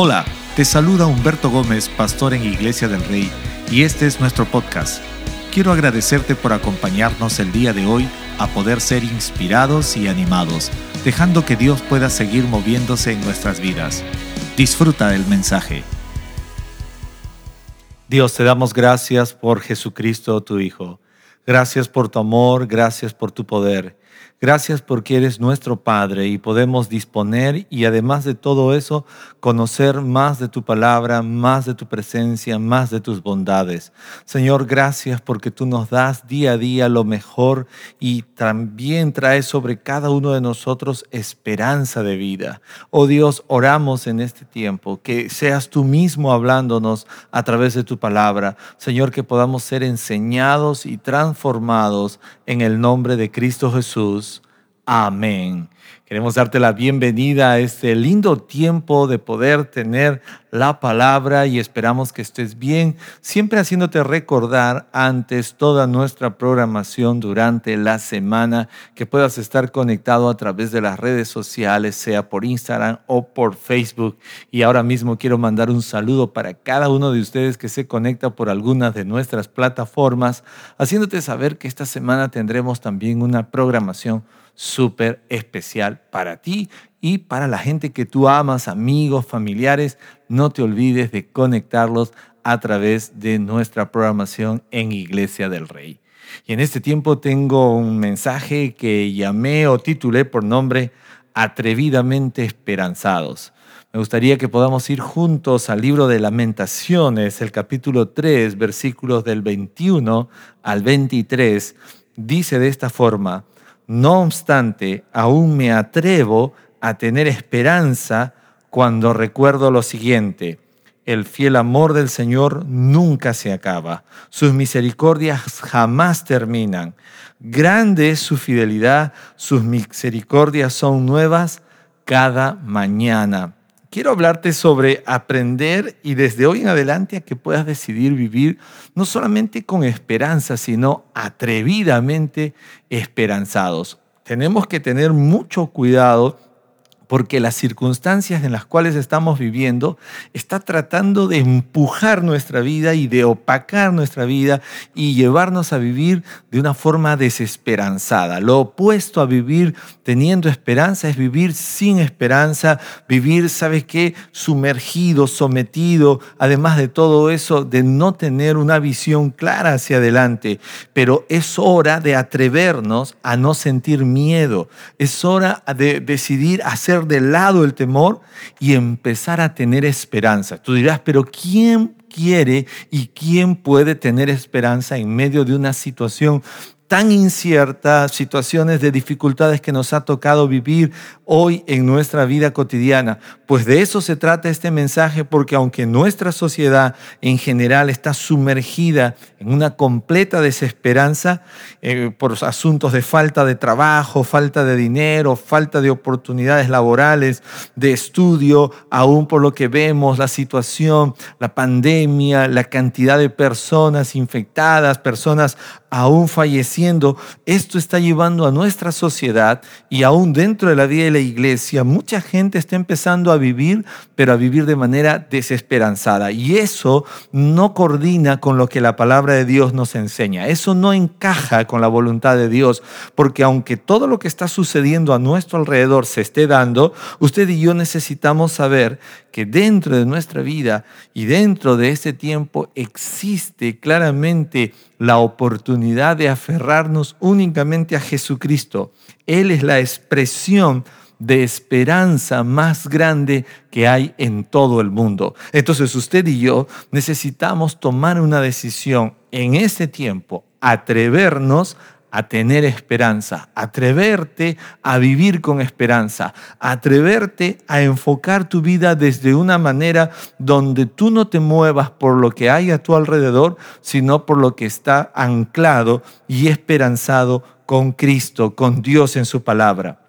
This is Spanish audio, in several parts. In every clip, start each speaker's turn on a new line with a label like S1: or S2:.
S1: Hola, te saluda Humberto Gómez, pastor en Iglesia del Rey, y este es nuestro podcast. Quiero agradecerte por acompañarnos el día de hoy a poder ser inspirados y animados, dejando que Dios pueda seguir moviéndose en nuestras vidas. Disfruta del mensaje. Dios, te damos gracias por Jesucristo, tu Hijo. Gracias por tu amor, gracias por tu poder. Gracias porque eres nuestro Padre y podemos disponer y además de todo eso, conocer más de tu palabra, más de tu presencia, más de tus bondades. Señor, gracias porque tú nos das día a día lo mejor y también traes sobre cada uno de nosotros esperanza de vida. Oh Dios, oramos en este tiempo, que seas tú mismo hablándonos a través de tu palabra. Señor, que podamos ser enseñados y transformados en el nombre de Cristo Jesús. Amén. Queremos darte la bienvenida a este lindo tiempo de poder tener la palabra y esperamos que estés bien, siempre haciéndote recordar antes toda nuestra programación durante la semana, que puedas estar conectado a través de las redes sociales, sea por Instagram o por Facebook. Y ahora mismo quiero mandar un saludo para cada uno de ustedes que se conecta por algunas de nuestras plataformas, haciéndote saber que esta semana tendremos también una programación súper especial para ti y para la gente que tú amas, amigos, familiares. No te olvides de conectarlos a través de nuestra programación en Iglesia del Rey. Y en este tiempo tengo un mensaje que llamé o titulé por nombre Atrevidamente Esperanzados. Me gustaría que podamos ir juntos al libro de lamentaciones, el capítulo 3, versículos del 21 al 23. Dice de esta forma, no obstante, aún me atrevo a tener esperanza cuando recuerdo lo siguiente. El fiel amor del Señor nunca se acaba. Sus misericordias jamás terminan. Grande es su fidelidad. Sus misericordias son nuevas cada mañana quiero hablarte sobre aprender y desde hoy en adelante a que puedas decidir vivir no solamente con esperanza, sino atrevidamente esperanzados. Tenemos que tener mucho cuidado porque las circunstancias en las cuales estamos viviendo está tratando de empujar nuestra vida y de opacar nuestra vida y llevarnos a vivir de una forma desesperanzada. Lo opuesto a vivir teniendo esperanza es vivir sin esperanza, vivir, ¿sabes qué? Sumergido, sometido, además de todo eso, de no tener una visión clara hacia adelante. Pero es hora de atrevernos a no sentir miedo, es hora de decidir hacer de lado el temor y empezar a tener esperanza. Tú dirás, pero ¿quién quiere y quién puede tener esperanza en medio de una situación tan incierta, situaciones de dificultades que nos ha tocado vivir hoy en nuestra vida cotidiana. Pues de eso se trata este mensaje, porque aunque nuestra sociedad en general está sumergida en una completa desesperanza eh, por asuntos de falta de trabajo, falta de dinero, falta de oportunidades laborales, de estudio, aún por lo que vemos, la situación, la pandemia, la cantidad de personas infectadas, personas aún falleciendo, esto está llevando a nuestra sociedad y aún dentro de la vida de la iglesia, mucha gente está empezando a vivir, pero a vivir de manera desesperanzada. Y eso no coordina con lo que la palabra de Dios nos enseña. Eso no encaja con la voluntad de Dios, porque aunque todo lo que está sucediendo a nuestro alrededor se esté dando, usted y yo necesitamos saber que dentro de nuestra vida y dentro de este tiempo existe claramente la oportunidad de aferrarnos únicamente a Jesucristo. Él es la expresión de esperanza más grande que hay en todo el mundo. Entonces usted y yo necesitamos tomar una decisión en este tiempo, atrevernos a tener esperanza, atreverte a vivir con esperanza, atreverte a enfocar tu vida desde una manera donde tú no te muevas por lo que hay a tu alrededor, sino por lo que está anclado y esperanzado con Cristo, con Dios en su palabra.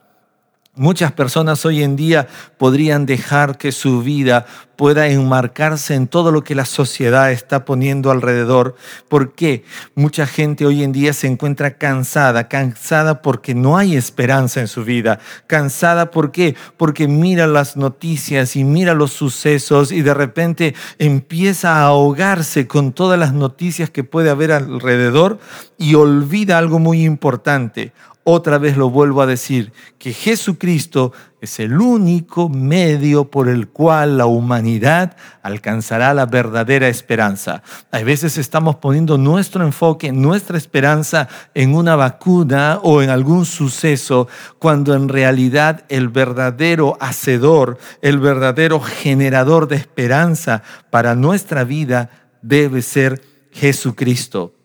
S1: Muchas personas hoy en día podrían dejar que su vida pueda enmarcarse en todo lo que la sociedad está poniendo alrededor. ¿Por qué? Mucha gente hoy en día se encuentra cansada, cansada porque no hay esperanza en su vida. Cansada ¿por qué? Porque mira las noticias y mira los sucesos y de repente empieza a ahogarse con todas las noticias que puede haber alrededor y olvida algo muy importante otra vez lo vuelvo a decir, que Jesucristo es el único medio por el cual la humanidad alcanzará la verdadera esperanza. A veces estamos poniendo nuestro enfoque, nuestra esperanza en una vacuna o en algún suceso, cuando en realidad el verdadero hacedor, el verdadero generador de esperanza para nuestra vida debe ser Jesucristo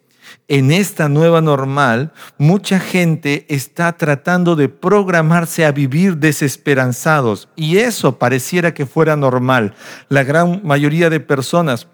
S1: en esta nueva normal, mucha gente está tratando de programarse a vivir desesperanzados y eso pareciera que fuera normal. La gran mayoría de personas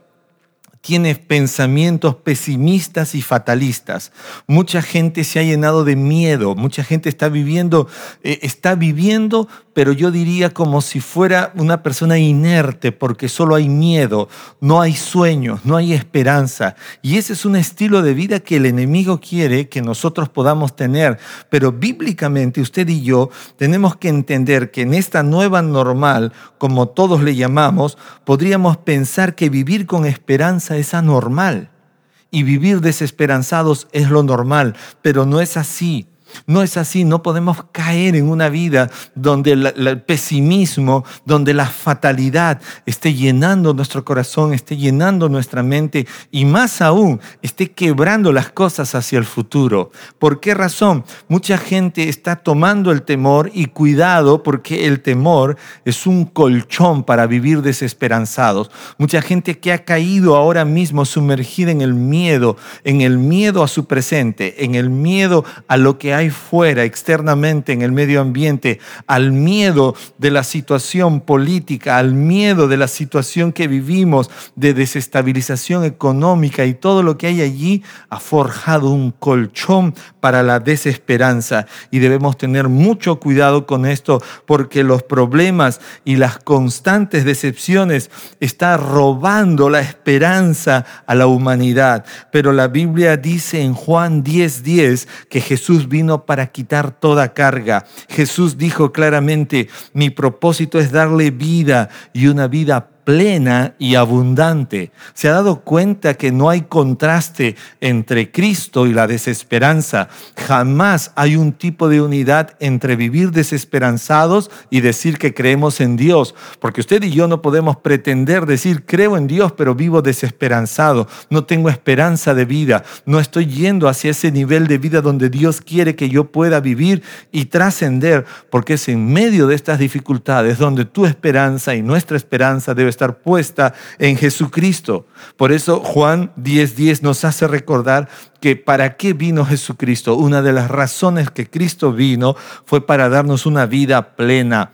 S1: tiene pensamientos pesimistas y fatalistas. Mucha gente se ha llenado de miedo, mucha gente está viviendo, eh, está viviendo, pero yo diría como si fuera una persona inerte, porque solo hay miedo, no hay sueños, no hay esperanza. Y ese es un estilo de vida que el enemigo quiere que nosotros podamos tener. Pero bíblicamente usted y yo tenemos que entender que en esta nueva normal, como todos le llamamos, podríamos pensar que vivir con esperanza es anormal y vivir desesperanzados es lo normal, pero no es así. No es así, no podemos caer en una vida donde el pesimismo, donde la fatalidad esté llenando nuestro corazón, esté llenando nuestra mente y más aún esté quebrando las cosas hacia el futuro. ¿Por qué razón? Mucha gente está tomando el temor y cuidado porque el temor es un colchón para vivir desesperanzados. Mucha gente que ha caído ahora mismo sumergida en el miedo, en el miedo a su presente, en el miedo a lo que hay fuera, externamente en el medio ambiente, al miedo de la situación política, al miedo de la situación que vivimos de desestabilización económica y todo lo que hay allí, ha forjado un colchón para la desesperanza. Y debemos tener mucho cuidado con esto porque los problemas y las constantes decepciones están robando la esperanza a la humanidad. Pero la Biblia dice en Juan 10:10 10, que Jesús vino para quitar toda carga. Jesús dijo claramente, mi propósito es darle vida y una vida plena y abundante. ¿Se ha dado cuenta que no hay contraste entre Cristo y la desesperanza? Jamás hay un tipo de unidad entre vivir desesperanzados y decir que creemos en Dios, porque usted y yo no podemos pretender decir creo en Dios pero vivo desesperanzado, no tengo esperanza de vida, no estoy yendo hacia ese nivel de vida donde Dios quiere que yo pueda vivir y trascender, porque es en medio de estas dificultades donde tu esperanza y nuestra esperanza debe estar puesta en Jesucristo. Por eso Juan 10:10 nos hace recordar que para qué vino Jesucristo. Una de las razones que Cristo vino fue para darnos una vida plena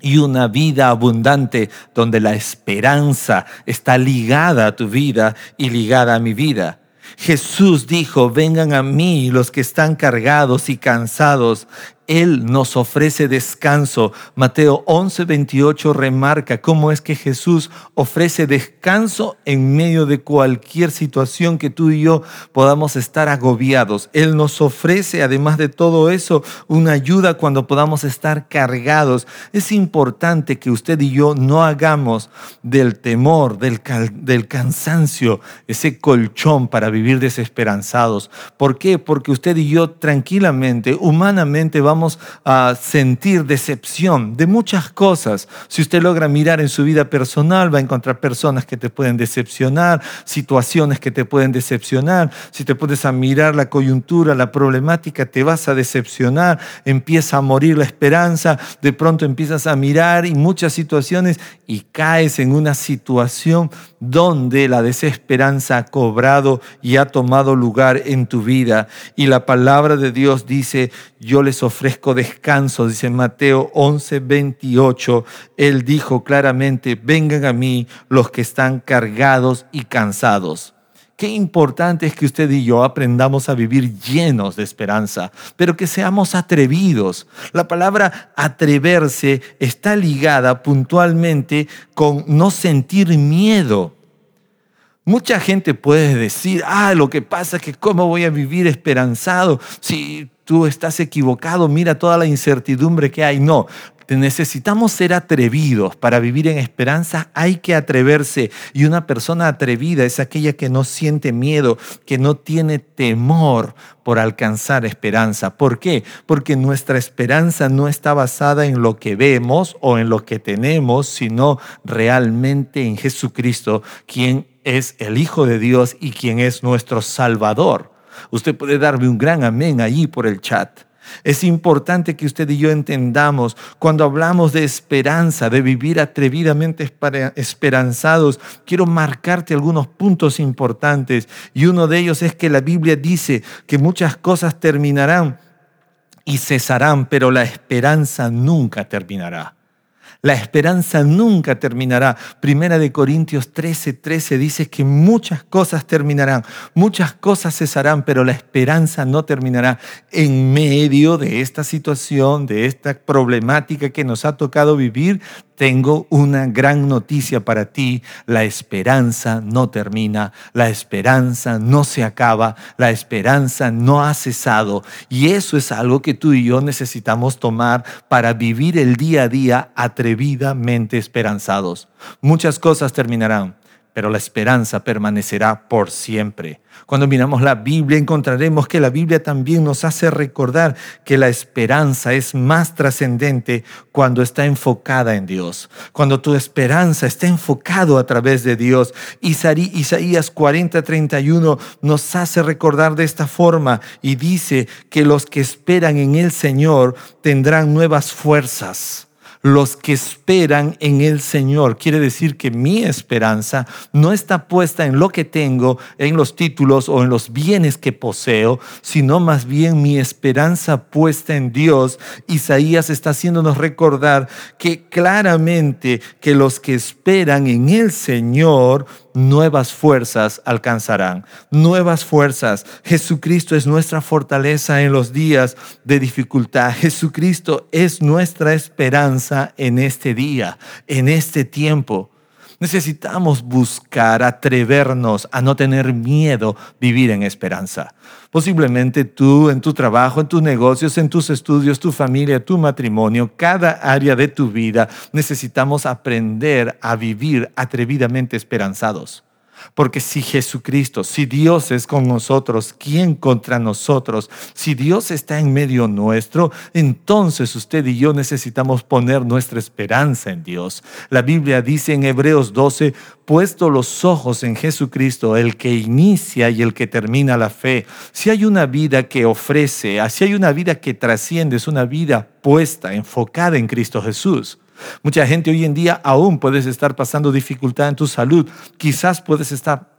S1: y una vida abundante donde la esperanza está ligada a tu vida y ligada a mi vida. Jesús dijo, vengan a mí los que están cargados y cansados él nos ofrece descanso. Mateo 11, 28 remarca cómo es que Jesús ofrece descanso en medio de cualquier situación que tú y yo podamos estar agobiados. Él nos ofrece, además de todo eso, una ayuda cuando podamos estar cargados. Es importante que usted y yo no hagamos del temor, del, del cansancio, ese colchón para vivir desesperanzados. ¿Por qué? Porque usted y yo tranquilamente, humanamente, vamos a sentir decepción de muchas cosas. Si usted logra mirar en su vida personal, va a encontrar personas que te pueden decepcionar, situaciones que te pueden decepcionar. Si te pones a mirar la coyuntura, la problemática, te vas a decepcionar, empieza a morir la esperanza, de pronto empiezas a mirar y muchas situaciones y caes en una situación donde la desesperanza ha cobrado y ha tomado lugar en tu vida. Y la palabra de Dios dice, yo les ofrezco descanso, dice Mateo 11, 28. Él dijo claramente, vengan a mí los que están cargados y cansados. Qué importante es que usted y yo aprendamos a vivir llenos de esperanza, pero que seamos atrevidos. La palabra atreverse está ligada puntualmente con no sentir miedo. Mucha gente puede decir, ah, lo que pasa es que cómo voy a vivir esperanzado si tú estás equivocado, mira toda la incertidumbre que hay. No, necesitamos ser atrevidos. Para vivir en esperanza hay que atreverse. Y una persona atrevida es aquella que no siente miedo, que no tiene temor por alcanzar esperanza. ¿Por qué? Porque nuestra esperanza no está basada en lo que vemos o en lo que tenemos, sino realmente en Jesucristo, quien es el Hijo de Dios y quien es nuestro Salvador. Usted puede darme un gran amén allí por el chat. Es importante que usted y yo entendamos cuando hablamos de esperanza, de vivir atrevidamente esperanzados, quiero marcarte algunos puntos importantes y uno de ellos es que la Biblia dice que muchas cosas terminarán y cesarán, pero la esperanza nunca terminará. La esperanza nunca terminará. Primera de Corintios 13, 13 dice que muchas cosas terminarán, muchas cosas cesarán, pero la esperanza no terminará. En medio de esta situación, de esta problemática que nos ha tocado vivir, tengo una gran noticia para ti. La esperanza no termina, la esperanza no se acaba, la esperanza no ha cesado. Y eso es algo que tú y yo necesitamos tomar para vivir el día a día atrevidamente esperanzados. Muchas cosas terminarán, pero la esperanza permanecerá por siempre. Cuando miramos la Biblia encontraremos que la Biblia también nos hace recordar que la esperanza es más trascendente cuando está enfocada en Dios. Cuando tu esperanza está enfocado a través de Dios. Isaías 40, 31 nos hace recordar de esta forma y dice que los que esperan en el Señor tendrán nuevas fuerzas los que esperan en el Señor. Quiere decir que mi esperanza no está puesta en lo que tengo, en los títulos o en los bienes que poseo, sino más bien mi esperanza puesta en Dios. Isaías está haciéndonos recordar que claramente que los que esperan en el Señor nuevas fuerzas alcanzarán, nuevas fuerzas. Jesucristo es nuestra fortaleza en los días de dificultad. Jesucristo es nuestra esperanza en este día, en este tiempo. Necesitamos buscar, atrevernos a no tener miedo, vivir en esperanza. Posiblemente tú, en tu trabajo, en tus negocios, en tus estudios, tu familia, tu matrimonio, cada área de tu vida, necesitamos aprender a vivir atrevidamente esperanzados. Porque si Jesucristo, si Dios es con nosotros, ¿quién contra nosotros? Si Dios está en medio nuestro, entonces usted y yo necesitamos poner nuestra esperanza en Dios. La Biblia dice en Hebreos 12, puesto los ojos en Jesucristo, el que inicia y el que termina la fe. Si hay una vida que ofrece, si hay una vida que trasciende, es una vida puesta, enfocada en Cristo Jesús. Mucha gente hoy en día aún puedes estar pasando dificultad en tu salud. Quizás puedes estar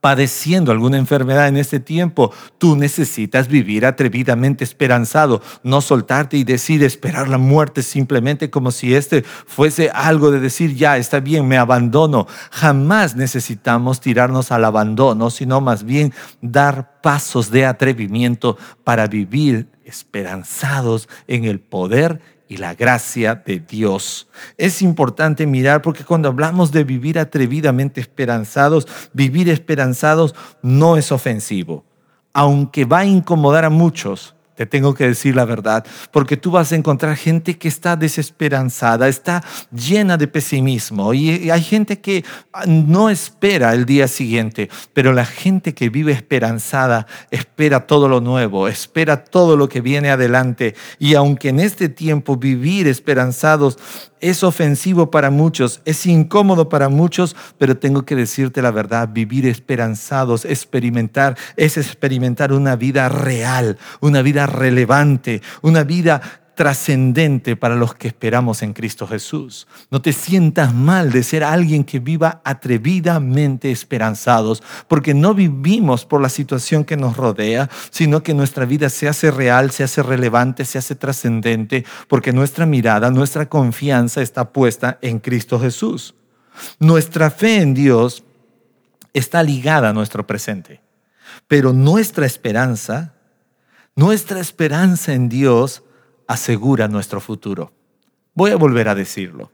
S1: padeciendo alguna enfermedad en este tiempo, tú necesitas vivir atrevidamente esperanzado, no soltarte y decir esperar la muerte simplemente como si este fuese algo de decir ya está bien, me abandono. Jamás necesitamos tirarnos al abandono, sino más bien dar pasos de atrevimiento para vivir esperanzados en el poder y la gracia de Dios. Es importante mirar porque cuando hablamos de vivir atrevidamente esperanzados, vivir esperanzados no es ofensivo, aunque va a incomodar a muchos te tengo que decir la verdad, porque tú vas a encontrar gente que está desesperanzada, está llena de pesimismo y hay gente que no espera el día siguiente, pero la gente que vive esperanzada espera todo lo nuevo, espera todo lo que viene adelante y aunque en este tiempo vivir esperanzados es ofensivo para muchos, es incómodo para muchos, pero tengo que decirte la verdad, vivir esperanzados, experimentar, es experimentar una vida real, una vida relevante, una vida trascendente para los que esperamos en Cristo Jesús. No te sientas mal de ser alguien que viva atrevidamente esperanzados, porque no vivimos por la situación que nos rodea, sino que nuestra vida se hace real, se hace relevante, se hace trascendente, porque nuestra mirada, nuestra confianza está puesta en Cristo Jesús. Nuestra fe en Dios está ligada a nuestro presente. Pero nuestra esperanza, nuestra esperanza en Dios asegura nuestro futuro. Voy a volver a decirlo.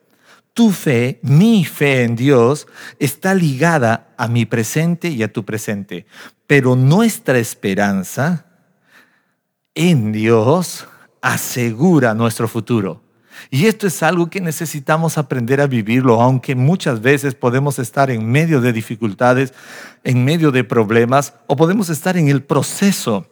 S1: Tu fe, mi fe en Dios, está ligada a mi presente y a tu presente. Pero nuestra esperanza en Dios asegura nuestro futuro. Y esto es algo que necesitamos aprender a vivirlo, aunque muchas veces podemos estar en medio de dificultades, en medio de problemas, o podemos estar en el proceso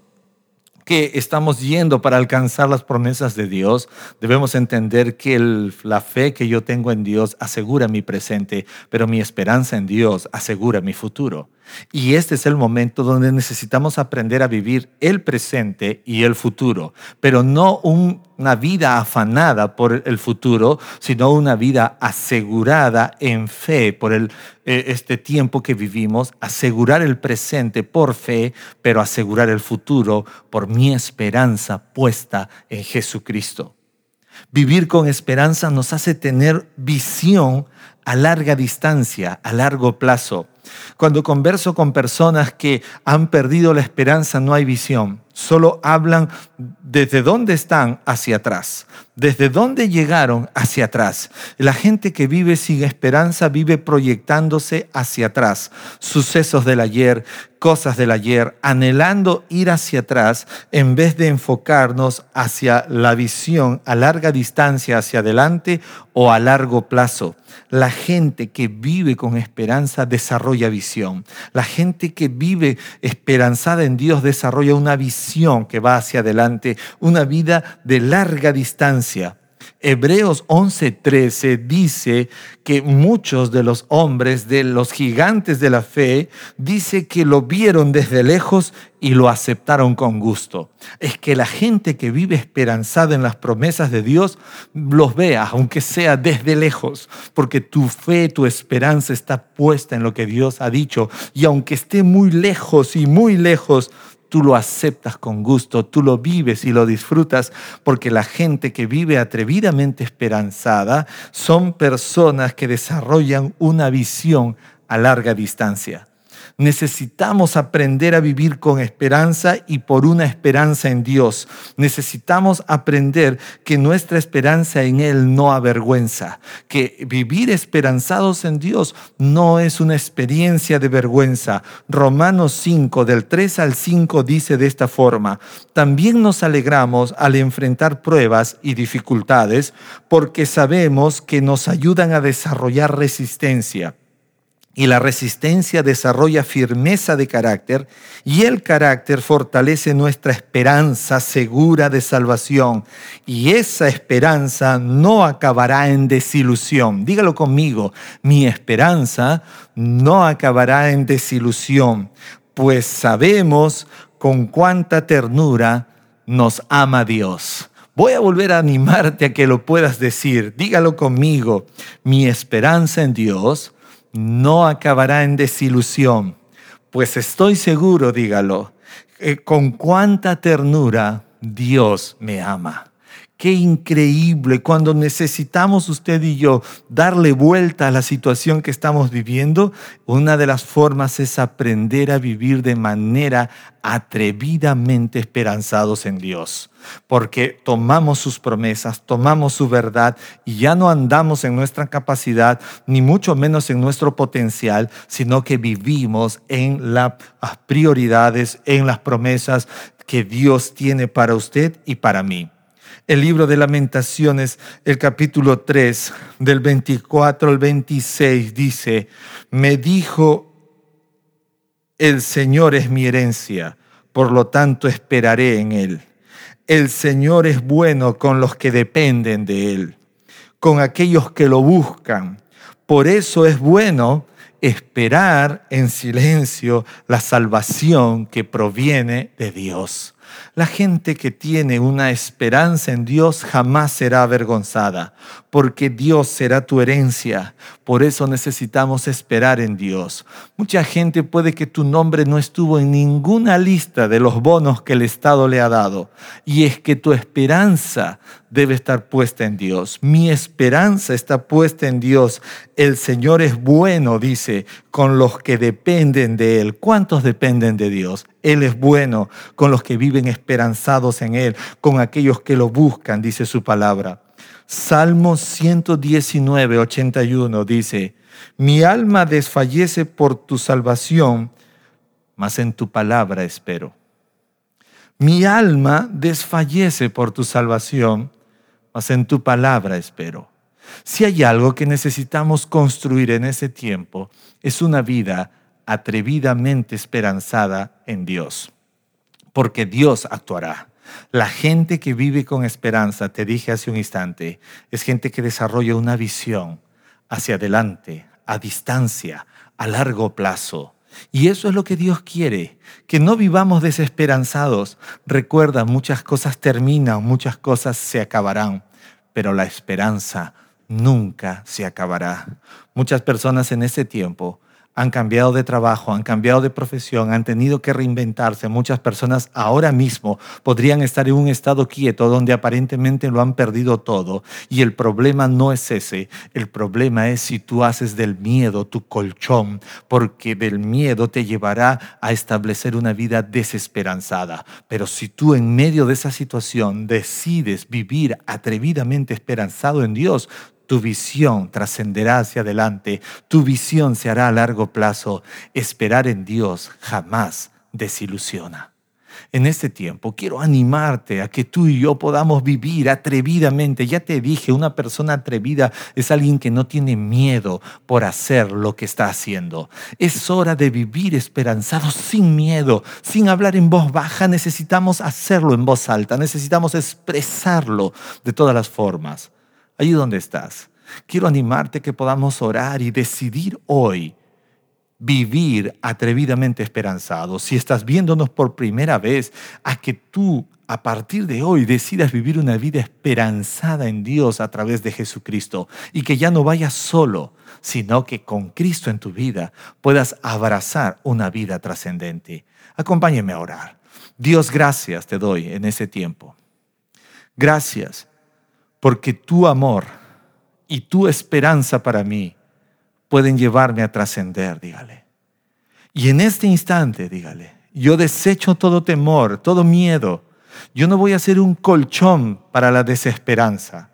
S1: que estamos yendo para alcanzar las promesas de Dios, debemos entender que la fe que yo tengo en Dios asegura mi presente, pero mi esperanza en Dios asegura mi futuro. Y este es el momento donde necesitamos aprender a vivir el presente y el futuro, pero no una vida afanada por el futuro, sino una vida asegurada en fe por eh, este tiempo que vivimos, asegurar el presente por fe, pero asegurar el futuro por mi esperanza puesta en Jesucristo. Vivir con esperanza nos hace tener visión a larga distancia, a largo plazo. Cuando converso con personas que han perdido la esperanza, no hay visión. Solo hablan desde dónde están hacia atrás, desde dónde llegaron hacia atrás. La gente que vive sin esperanza vive proyectándose hacia atrás. Sucesos del ayer, cosas del ayer, anhelando ir hacia atrás en vez de enfocarnos hacia la visión a larga distancia, hacia adelante o a largo plazo. La gente que vive con esperanza desarrolla visión. La gente que vive esperanzada en Dios desarrolla una visión que va hacia adelante, una vida de larga distancia. Hebreos 11:13 dice que muchos de los hombres, de los gigantes de la fe, dice que lo vieron desde lejos y lo aceptaron con gusto. Es que la gente que vive esperanzada en las promesas de Dios los vea, aunque sea desde lejos, porque tu fe, tu esperanza está puesta en lo que Dios ha dicho. Y aunque esté muy lejos y muy lejos, tú lo aceptas con gusto, tú lo vives y lo disfrutas, porque la gente que vive atrevidamente esperanzada son personas que desarrollan una visión a larga distancia. Necesitamos aprender a vivir con esperanza y por una esperanza en Dios. Necesitamos aprender que nuestra esperanza en Él no avergüenza, que vivir esperanzados en Dios no es una experiencia de vergüenza. Romanos 5, del 3 al 5 dice de esta forma, también nos alegramos al enfrentar pruebas y dificultades porque sabemos que nos ayudan a desarrollar resistencia y la resistencia desarrolla firmeza de carácter y el carácter fortalece nuestra esperanza segura de salvación y esa esperanza no acabará en desilusión. Dígalo conmigo, mi esperanza no acabará en desilusión, pues sabemos con cuánta ternura nos ama Dios. Voy a volver a animarte a que lo puedas decir. Dígalo conmigo, mi esperanza en Dios no acabará en desilusión, pues estoy seguro, dígalo, con cuánta ternura Dios me ama. Qué increíble cuando necesitamos usted y yo darle vuelta a la situación que estamos viviendo. Una de las formas es aprender a vivir de manera atrevidamente esperanzados en Dios. Porque tomamos sus promesas, tomamos su verdad y ya no andamos en nuestra capacidad, ni mucho menos en nuestro potencial, sino que vivimos en las prioridades, en las promesas que Dios tiene para usted y para mí el libro de lamentaciones, el capítulo 3, del 24 al 26, dice, me dijo, el Señor es mi herencia, por lo tanto esperaré en Él. El Señor es bueno con los que dependen de Él, con aquellos que lo buscan. Por eso es bueno esperar en silencio la salvación que proviene de Dios. La gente que tiene una esperanza en Dios jamás será avergonzada, porque Dios será tu herencia. Por eso necesitamos esperar en Dios. Mucha gente puede que tu nombre no estuvo en ninguna lista de los bonos que el Estado le ha dado. Y es que tu esperanza debe estar puesta en Dios. Mi esperanza está puesta en Dios. El Señor es bueno, dice, con los que dependen de Él. ¿Cuántos dependen de Dios? Él es bueno con los que viven esperanzados en Él, con aquellos que lo buscan, dice su palabra. Salmo 119, 81 dice, mi alma desfallece por tu salvación, mas en tu palabra espero. Mi alma desfallece por tu salvación, mas en tu palabra espero. Si hay algo que necesitamos construir en ese tiempo, es una vida atrevidamente esperanzada en Dios, porque Dios actuará. La gente que vive con esperanza, te dije hace un instante, es gente que desarrolla una visión hacia adelante, a distancia, a largo plazo. Y eso es lo que Dios quiere, que no vivamos desesperanzados. Recuerda, muchas cosas terminan, muchas cosas se acabarán, pero la esperanza nunca se acabará. Muchas personas en ese tiempo han cambiado de trabajo, han cambiado de profesión, han tenido que reinventarse. Muchas personas ahora mismo podrían estar en un estado quieto donde aparentemente lo han perdido todo. Y el problema no es ese. El problema es si tú haces del miedo tu colchón, porque del miedo te llevará a establecer una vida desesperanzada. Pero si tú en medio de esa situación decides vivir atrevidamente esperanzado en Dios, tu visión trascenderá hacia adelante, tu visión se hará a largo plazo. Esperar en Dios jamás desilusiona. En este tiempo quiero animarte a que tú y yo podamos vivir atrevidamente. Ya te dije, una persona atrevida es alguien que no tiene miedo por hacer lo que está haciendo. Es hora de vivir esperanzado sin miedo, sin hablar en voz baja. Necesitamos hacerlo en voz alta, necesitamos expresarlo de todas las formas allí donde estás. Quiero animarte que podamos orar y decidir hoy vivir atrevidamente esperanzados. Si estás viéndonos por primera vez, a que tú a partir de hoy decidas vivir una vida esperanzada en Dios a través de Jesucristo y que ya no vayas solo, sino que con Cristo en tu vida puedas abrazar una vida trascendente. Acompáñeme a orar. Dios, gracias te doy en ese tiempo. Gracias porque tu amor y tu esperanza para mí pueden llevarme a trascender, dígale. Y en este instante, dígale, yo desecho todo temor, todo miedo. Yo no voy a ser un colchón para la desesperanza,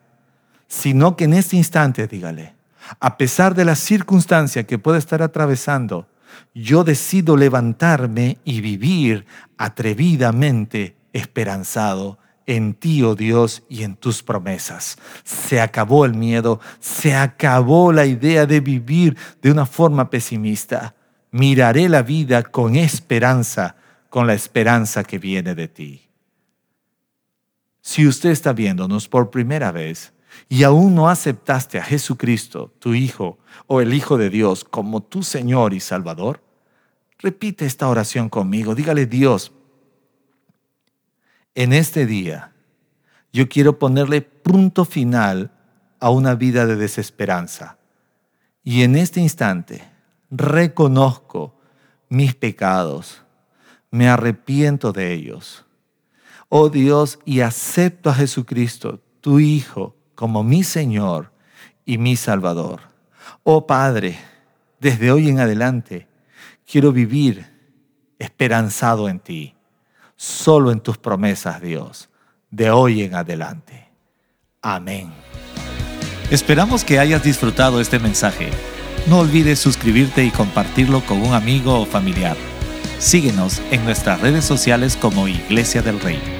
S1: sino que en este instante, dígale, a pesar de la circunstancia que pueda estar atravesando, yo decido levantarme y vivir atrevidamente esperanzado en ti, oh Dios, y en tus promesas. Se acabó el miedo, se acabó la idea de vivir de una forma pesimista. Miraré la vida con esperanza, con la esperanza que viene de ti. Si usted está viéndonos por primera vez y aún no aceptaste a Jesucristo, tu Hijo, o el Hijo de Dios, como tu Señor y Salvador, repite esta oración conmigo. Dígale, Dios, en este día yo quiero ponerle punto final a una vida de desesperanza. Y en este instante reconozco mis pecados, me arrepiento de ellos. Oh Dios, y acepto a Jesucristo, tu Hijo, como mi Señor y mi Salvador. Oh Padre, desde hoy en adelante quiero vivir esperanzado en ti solo en tus promesas, Dios, de hoy en adelante. Amén.
S2: Esperamos que hayas disfrutado este mensaje. No olvides suscribirte y compartirlo con un amigo o familiar. Síguenos en nuestras redes sociales como Iglesia del Rey.